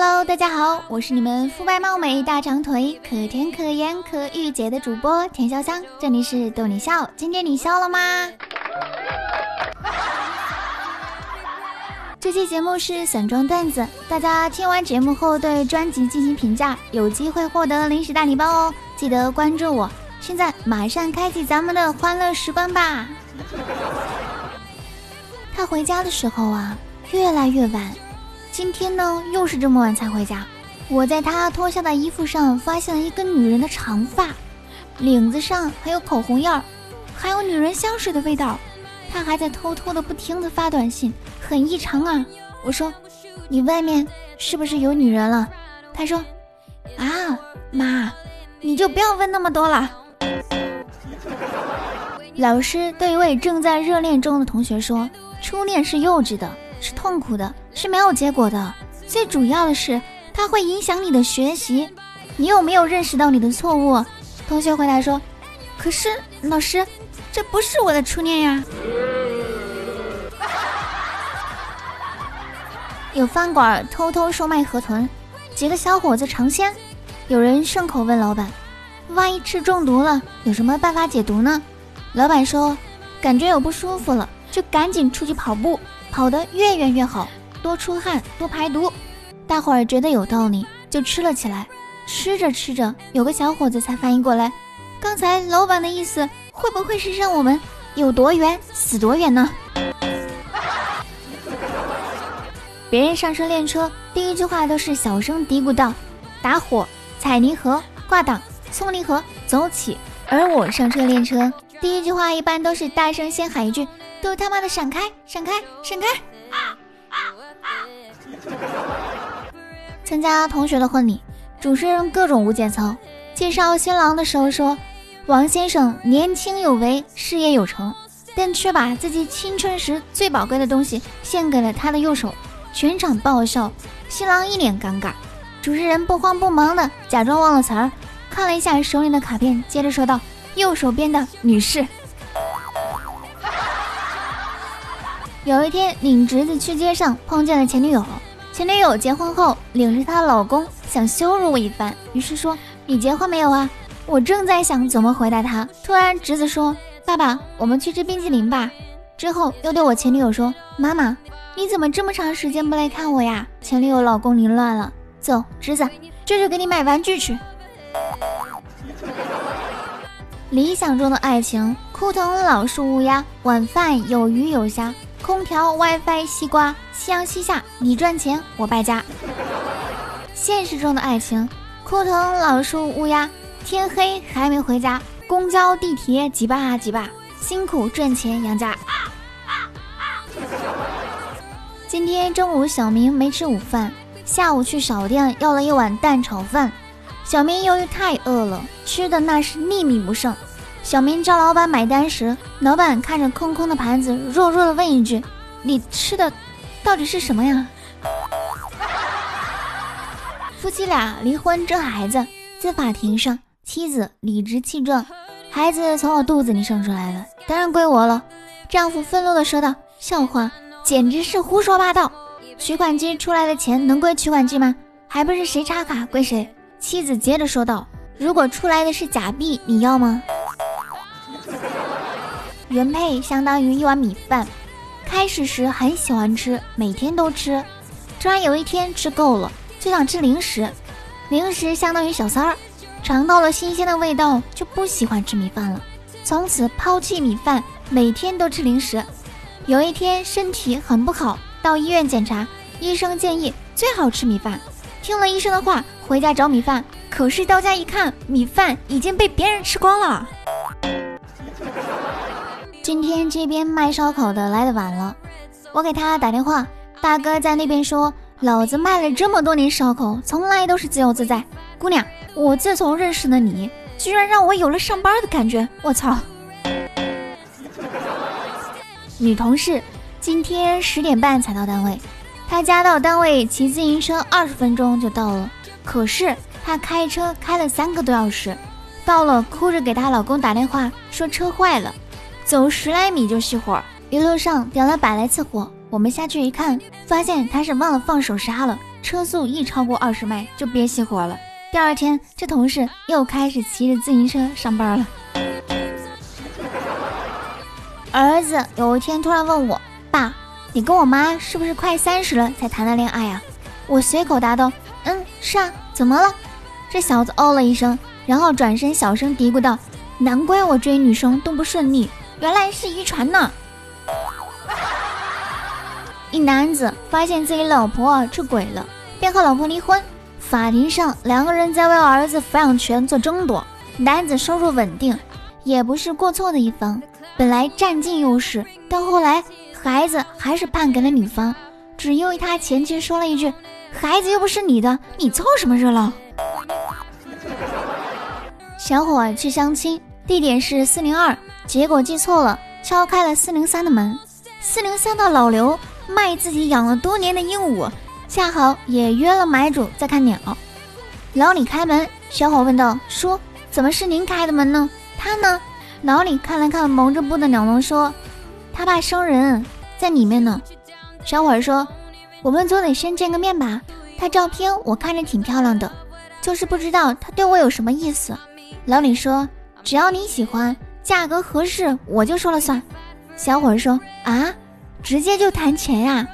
Hello，大家好，我是你们肤白貌美、大长腿、可甜可盐可御姐的主播田潇湘，这里是逗你笑，今天你笑了吗？这期节目是散装段子，大家听完节目后对专辑进行评价，有机会获得零食大礼包哦，记得关注我。现在马上开启咱们的欢乐时光吧。他回家的时候啊，越来越晚。今天呢，又是这么晚才回家。我在他脱下的衣服上发现了一根女人的长发，领子上还有口红印儿，还有女人香水的味道。他还在偷偷的不停的发短信，很异常啊。我说：“你外面是不是有女人了？”他说：“啊，妈，你就不要问那么多了。”老师对一位正在热恋中的同学说：“初恋是幼稚的，是痛苦的。”是没有结果的，最主要的是它会影响你的学习。你有没有认识到你的错误？同学回答说：“可是老师，这不是我的初恋呀。”有饭馆偷偷售卖河豚，几个小伙子尝鲜。有人顺口问老板：“万一吃中毒了，有什么办法解毒呢？”老板说：“感觉有不舒服了，就赶紧出去跑步，跑得越远越好。”多出汗，多排毒。大伙儿觉得有道理，就吃了起来。吃着吃着，有个小伙子才反应过来，刚才老板的意思会不会是让我们有多远死多远呢？别人上车练车，第一句话都是小声嘀咕道：“打火，踩离合，挂档，松离合，走起。”而我上车练车，第一句话一般都是大声先喊一句：“都他妈的闪开，闪开，闪开！”啊啊啊参加同学的婚礼，主持人各种无节操。介绍新郎的时候说：“王先生年轻有为，事业有成，但却把自己青春时最宝贵的东西献给了他的右手。”全场爆笑，新郎一脸尴尬。主持人不慌不忙的假装忘了词儿，看了一下手里的卡片，接着说道：“右手边的女士。”有一天，领侄子去街上碰见了前女友。前女友结婚后，领着她老公想羞辱我一番，于是说：“你结婚没有啊？”我正在想怎么回答他，突然侄子说：“爸爸，我们去吃冰淇淋吧。”之后又对我前女友说：“妈妈，你怎么这么长时间不来看我呀？”前女友老公凌乱了，走，侄子，这就给你买玩具去。理想中的爱情，枯藤老树乌鸦，晚饭有鱼有虾。空调、WiFi、西瓜，夕阳西下，你赚钱我败家。现实中的爱情，枯藤老树乌鸦，天黑还没回家，公交地铁挤吧挤吧，辛苦赚钱养家。今天中午小明没吃午饭，下午去小店要了一碗蛋炒饭。小明由于太饿了，吃的那是粒米不剩。小明叫老板买单时，老板看着空空的盘子，弱弱的问一句：“你吃的到底是什么呀？”夫妻俩离婚争孩子，在法庭上，妻子理直气壮：“孩子从我肚子里生出来的，当然归我了。”丈夫愤怒的说道：“笑话，简直是胡说八道！取款机出来的钱能归取款机吗？还不是谁插卡归谁。”妻子接着说道：“如果出来的是假币，你要吗？”原配相当于一碗米饭，开始时很喜欢吃，每天都吃。突然有一天吃够了，就想吃零食。零食相当于小三儿，尝到了新鲜的味道，就不喜欢吃米饭了，从此抛弃米饭，每天都吃零食。有一天身体很不好，到医院检查，医生建议最好吃米饭。听了医生的话，回家找米饭，可是到家一看，米饭已经被别人吃光了。今天这边卖烧烤的来的晚了，我给他打电话，大哥在那边说：“老子卖了这么多年烧烤，从来都是自由自在。姑娘，我自从认识了你，居然让我有了上班的感觉。我操！” 女同事今天十点半才到单位，她家到单位骑自行车二十分钟就到了，可是她开车开了三个多小时，到了哭着给她老公打电话说车坏了。走十来米就熄火，一路上点了百来次火。我们下去一看，发现他是忘了放手刹了，车速一超过二十迈就别熄火了。第二天，这同事又开始骑着自行车上班了。儿子有一天突然问我：“爸，你跟我妈是不是快三十了才谈的恋爱啊？”我随口答道：“嗯，是啊，怎么了？”这小子哦了一声，然后转身小声嘀咕道：“难怪我追女生都不顺利，原来是遗传呢。”一男子发现自己老婆出轨了，便和老婆离婚。法庭上，两个人在为儿子抚养权做争夺。男子收入稳定，也不是过错的一方，本来占尽优势，到后来孩子还是判给了女方，只因为他前妻说了一句：“孩子又不是你的，你凑什么热闹？”小伙去相亲，地点是四零二，结果记错了，敲开了四零三的门。四零三的老刘。卖自己养了多年的鹦鹉，恰好也约了买主在看鸟。老李开门，小伙问道：“叔，怎么是您开的门呢？他呢？”老李看了看蒙着布的鸟笼，说：“他怕生人，在里面呢。”小伙说：“我们总得先见个面吧？他照片我看着挺漂亮的，就是不知道他对我有什么意思。”老李说：“只要你喜欢，价格合适，我就说了算。”小伙说：“啊？”直接就谈钱呀？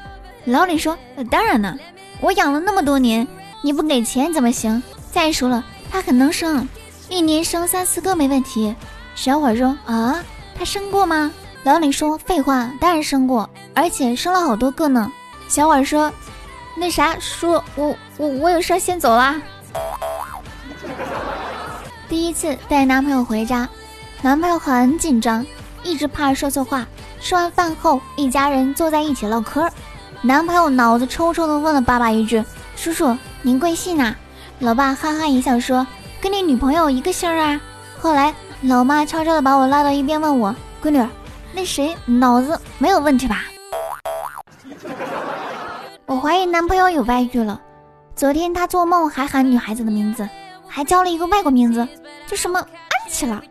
老李说：“当然了，我养了那么多年，你不给钱怎么行？再说了，他很能生，一年生三四个没问题。”小伙说：“啊，他生过吗？”老李说：“废话，当然生过，而且生了好多个呢。”小伙说：“那啥，叔，我我我有事先走啦。”第一次带男朋友回家，男朋友很紧张，一直怕说错话。吃完饭后，一家人坐在一起唠嗑。男朋友脑子抽抽的问了爸爸一句：“叔叔，您贵姓啊？”老爸哈哈一笑说：“跟你女朋友一个姓啊。”后来，老妈悄悄的把我拉到一边，问我：“闺女，那谁脑子没有问题吧？”我怀疑男朋友有外遇了。昨天他做梦还喊女孩子的名字，还叫了一个外国名字，就什么安琪拉，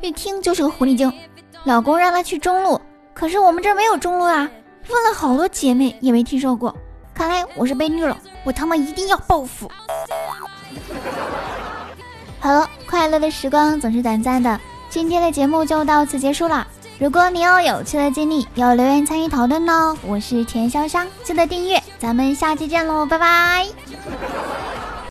一听就是个狐狸精。老公让他去中路。可是我们这儿没有中路啊！问了好多姐妹也没听说过，看来我是被绿了，我他妈一定要报复！好了，快乐的时光总是短暂的，今天的节目就到此结束了。如果你有有趣的经历，要留言参与讨论呢。我是田潇湘，记得订阅，咱们下期见喽，拜拜。